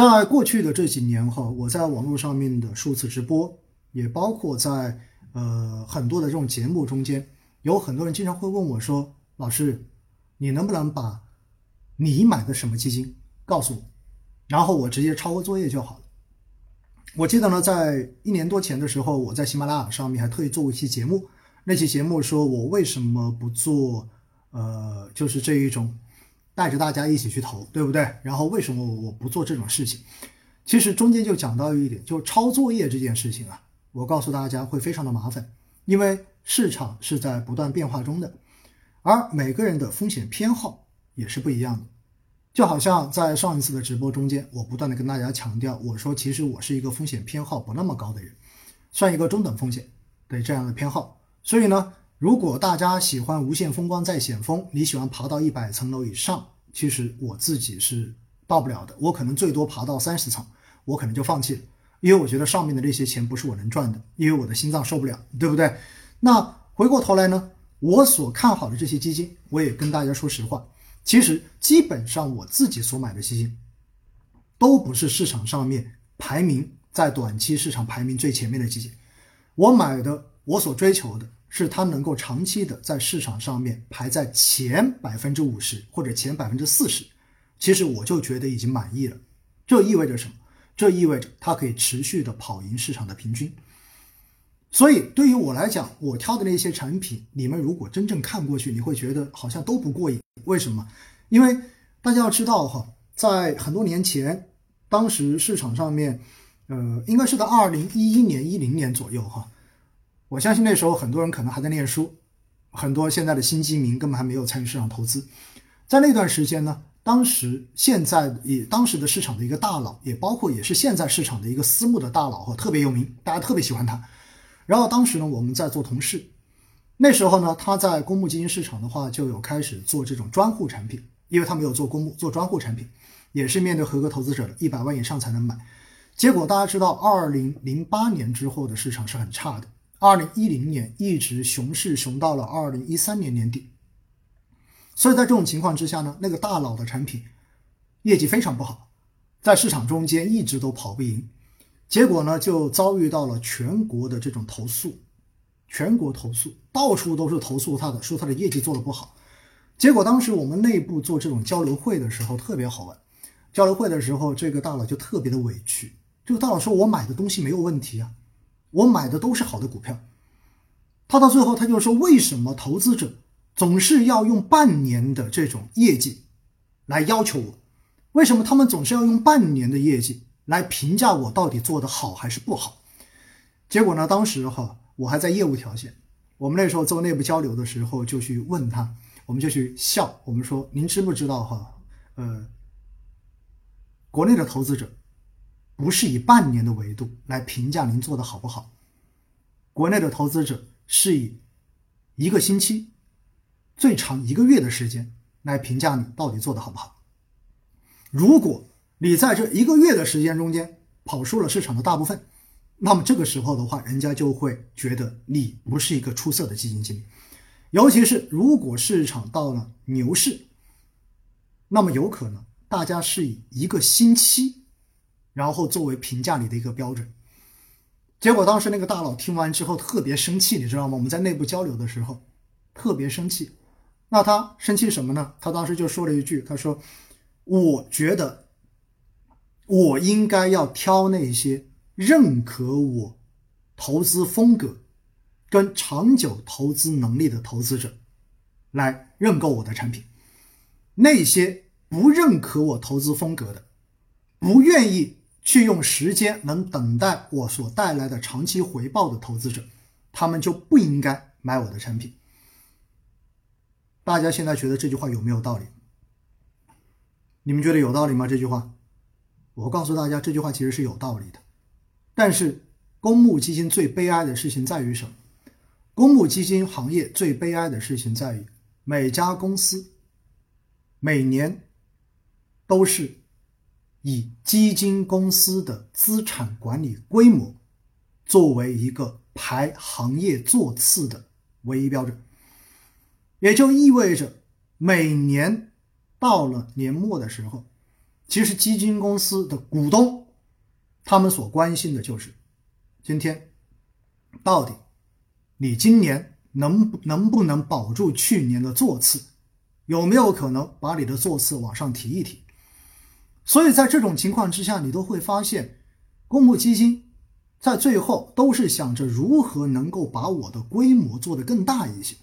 在过去的这几年哈，我在网络上面的数次直播，也包括在呃很多的这种节目中间，有很多人经常会问我说：“老师，你能不能把你买的什么基金告诉我，然后我直接抄个作业就好了？”我记得呢，在一年多前的时候，我在喜马拉雅上面还特意做过一期节目，那期节目说我为什么不做呃，就是这一种。带着大家一起去投，对不对？然后为什么我不做这种事情？其实中间就讲到一点，就抄作业这件事情啊，我告诉大家会非常的麻烦，因为市场是在不断变化中的，而每个人的风险偏好也是不一样的。就好像在上一次的直播中间，我不断的跟大家强调，我说其实我是一个风险偏好不那么高的人，算一个中等风险的这样的偏好。所以呢。如果大家喜欢无限风光在险峰，你喜欢爬到一百层楼以上，其实我自己是到不了的，我可能最多爬到三十层，我可能就放弃了，因为我觉得上面的这些钱不是我能赚的，因为我的心脏受不了，对不对？那回过头来呢，我所看好的这些基金，我也跟大家说实话，其实基本上我自己所买的基金，都不是市场上面排名在短期市场排名最前面的基金，我买的，我所追求的。是它能够长期的在市场上面排在前百分之五十或者前百分之四十，其实我就觉得已经满意了。这意味着什么？这意味着它可以持续的跑赢市场的平均。所以对于我来讲，我挑的那些产品，你们如果真正看过去，你会觉得好像都不过瘾。为什么？因为大家要知道哈，在很多年前，当时市场上面，呃，应该是在二零一一年、一零年左右哈。我相信那时候很多人可能还在念书，很多现在的新基民根本还没有参与市场投资。在那段时间呢，当时现在以当时的市场的一个大佬，也包括也是现在市场的一个私募的大佬哈，特别有名，大家特别喜欢他。然后当时呢，我们在做同事，那时候呢，他在公募基金市场的话就有开始做这种专户产品，因为他没有做公募，做专户产品，也是面对合格投资者的，一百万以上才能买。结果大家知道，二零零八年之后的市场是很差的。二零一零年一直熊市熊到了二零一三年年底，所以在这种情况之下呢，那个大佬的产品业绩非常不好，在市场中间一直都跑不赢，结果呢就遭遇到了全国的这种投诉，全国投诉，到处都是投诉他的，说他的业绩做的不好。结果当时我们内部做这种交流会的时候特别好玩，交流会的时候这个大佬就特别的委屈，这个大佬说我买的东西没有问题啊。我买的都是好的股票，他到最后他就说：为什么投资者总是要用半年的这种业绩来要求我？为什么他们总是要用半年的业绩来评价我到底做的好还是不好？结果呢，当时哈我还在业务条线，我们那时候做内部交流的时候就去问他，我们就去笑，我们说：您知不知道哈？呃，国内的投资者。不是以半年的维度来评价您做的好不好，国内的投资者是以一个星期，最长一个月的时间来评价你到底做的好不好。如果你在这一个月的时间中间跑输了市场的大部分，那么这个时候的话，人家就会觉得你不是一个出色的基金经理。尤其是如果市场到了牛市，那么有可能大家是以一个星期。然后作为评价你的一个标准，结果当时那个大佬听完之后特别生气，你知道吗？我们在内部交流的时候特别生气。那他生气什么呢？他当时就说了一句：“他说，我觉得我应该要挑那些认可我投资风格跟长久投资能力的投资者来认购我的产品，那些不认可我投资风格的，不愿意。”去用时间能等待我所带来的长期回报的投资者，他们就不应该买我的产品。大家现在觉得这句话有没有道理？你们觉得有道理吗？这句话，我告诉大家，这句话其实是有道理的。但是，公募基金最悲哀的事情在于什么？公募基金行业最悲哀的事情在于，每家公司每年都是。以基金公司的资产管理规模作为一个排行业座次的唯一标准，也就意味着每年到了年末的时候，其实基金公司的股东，他们所关心的就是今天到底你今年能能不能保住去年的座次，有没有可能把你的座次往上提一提？所以在这种情况之下，你都会发现，公募基金在最后都是想着如何能够把我的规模做得更大一些。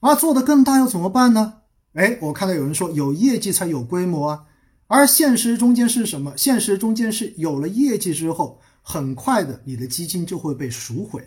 而做得更大又怎么办呢？哎，我看到有人说有业绩才有规模啊，而现实中间是什么？现实中间是有了业绩之后，很快的你的基金就会被赎回，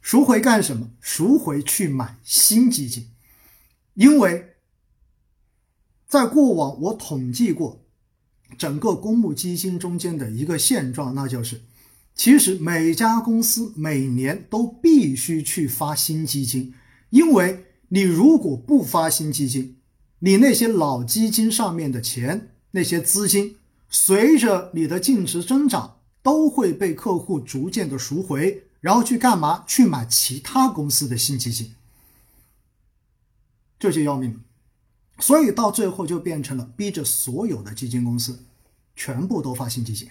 赎回干什么？赎回去买新基金，因为在过往我统计过整个公募基金中间的一个现状，那就是其实每家公司每年都必须去发新基金。因为你如果不发新基金，你那些老基金上面的钱，那些资金，随着你的净值增长，都会被客户逐渐的赎回，然后去干嘛？去买其他公司的新基金，这就要命。所以到最后就变成了逼着所有的基金公司全部都发新基金，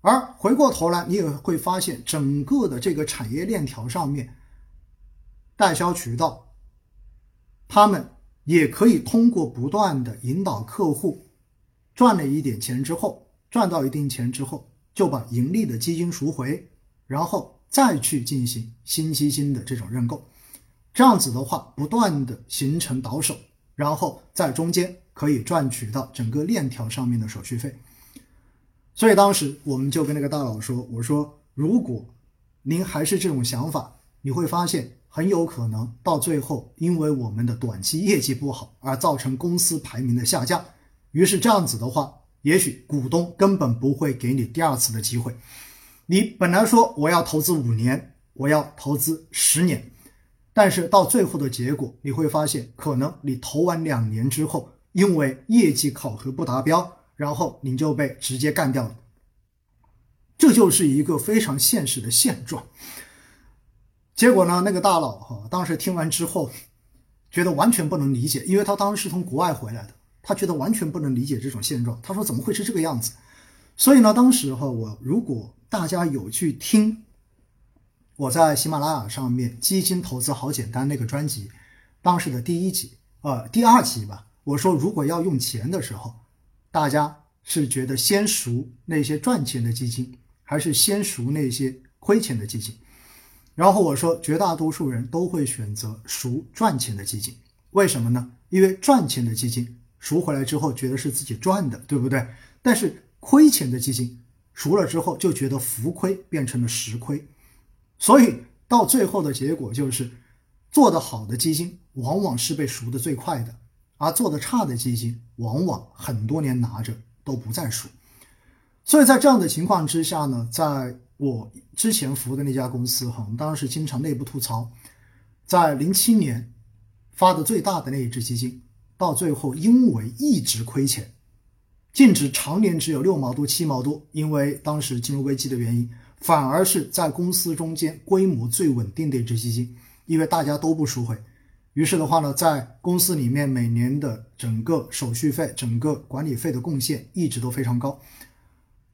而回过头来，你也会发现整个的这个产业链条上面。代销渠道，他们也可以通过不断的引导客户赚了一点钱之后，赚到一定钱之后，就把盈利的基金赎回，然后再去进行新基金的这种认购。这样子的话，不断的形成倒手，然后在中间可以赚取到整个链条上面的手续费。所以当时我们就跟那个大佬说：“我说，如果您还是这种想法，你会发现。”很有可能到最后，因为我们的短期业绩不好而造成公司排名的下降。于是这样子的话，也许股东根本不会给你第二次的机会。你本来说我要投资五年，我要投资十年，但是到最后的结果，你会发现，可能你投完两年之后，因为业绩考核不达标，然后你就被直接干掉了。这就是一个非常现实的现状。结果呢？那个大佬哈，当时听完之后，觉得完全不能理解，因为他当时是从国外回来的，他觉得完全不能理解这种现状。他说：“怎么会是这个样子？”所以呢，当时哈，我如果大家有去听我在喜马拉雅上面《基金投资好简单》那个专辑，当时的第一集，呃，第二集吧，我说如果要用钱的时候，大家是觉得先赎那些赚钱的基金，还是先赎那些亏钱的基金？然后我说，绝大多数人都会选择赎赚钱的基金，为什么呢？因为赚钱的基金赎回来之后，觉得是自己赚的，对不对？但是亏钱的基金赎了之后，就觉得浮亏变成了实亏，所以到最后的结果就是，做得好的基金往往是被赎的最快的，而做得差的基金往往很多年拿着都不再赎。所以在这样的情况之下呢，在我之前服务的那家公司，哈，我们当时经常内部吐槽，在零七年发的最大的那一只基金，到最后因为一直亏钱，净值常年只有六毛多、七毛多，因为当时金融危机的原因，反而是在公司中间规模最稳定的一只基金，因为大家都不赎回，于是的话呢，在公司里面每年的整个手续费、整个管理费的贡献一直都非常高，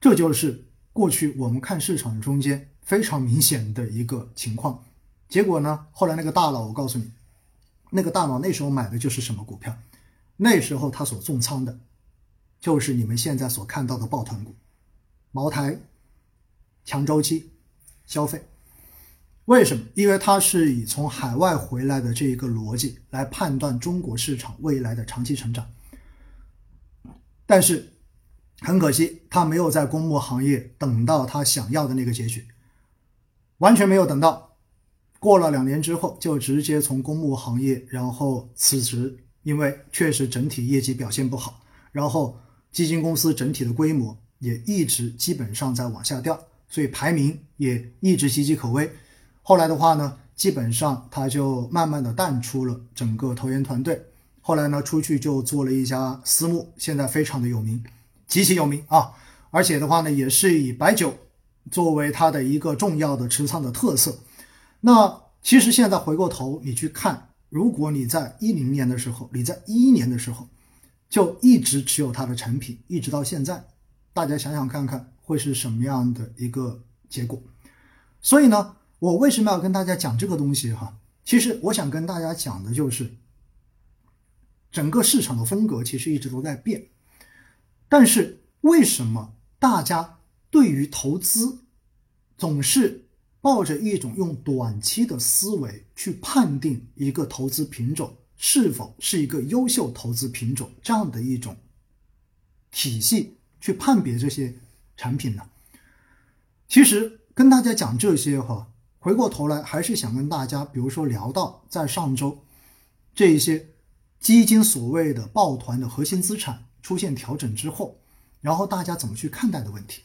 这就是。过去我们看市场中间非常明显的一个情况，结果呢，后来那个大佬，我告诉你，那个大佬那时候买的就是什么股票？那时候他所重仓的，就是你们现在所看到的抱团股，茅台、强周期、消费。为什么？因为他是以从海外回来的这一个逻辑来判断中国市场未来的长期成长，但是。很可惜，他没有在公募行业等到他想要的那个结局，完全没有等到。过了两年之后，就直接从公募行业然后辞职，因为确实整体业绩表现不好，然后基金公司整体的规模也一直基本上在往下掉，所以排名也一直岌岌可危。后来的话呢，基本上他就慢慢的淡出了整个投研团队。后来呢，出去就做了一家私募，现在非常的有名。极其有名啊，而且的话呢，也是以白酒作为它的一个重要的持仓的特色。那其实现在回过头你去看，如果你在一零年的时候，你在一一年的时候，就一直持有它的产品，一直到现在，大家想想看看会是什么样的一个结果。所以呢，我为什么要跟大家讲这个东西哈？其实我想跟大家讲的就是，整个市场的风格其实一直都在变，但是为什么大家对于投资总是抱着一种用短期的思维去判定一个投资品种？是否是一个优秀投资品种这样的一种体系去判别这些产品呢？其实跟大家讲这些哈，回过头来还是想跟大家，比如说聊到在上周这一些基金所谓的抱团的核心资产出现调整之后，然后大家怎么去看待的问题。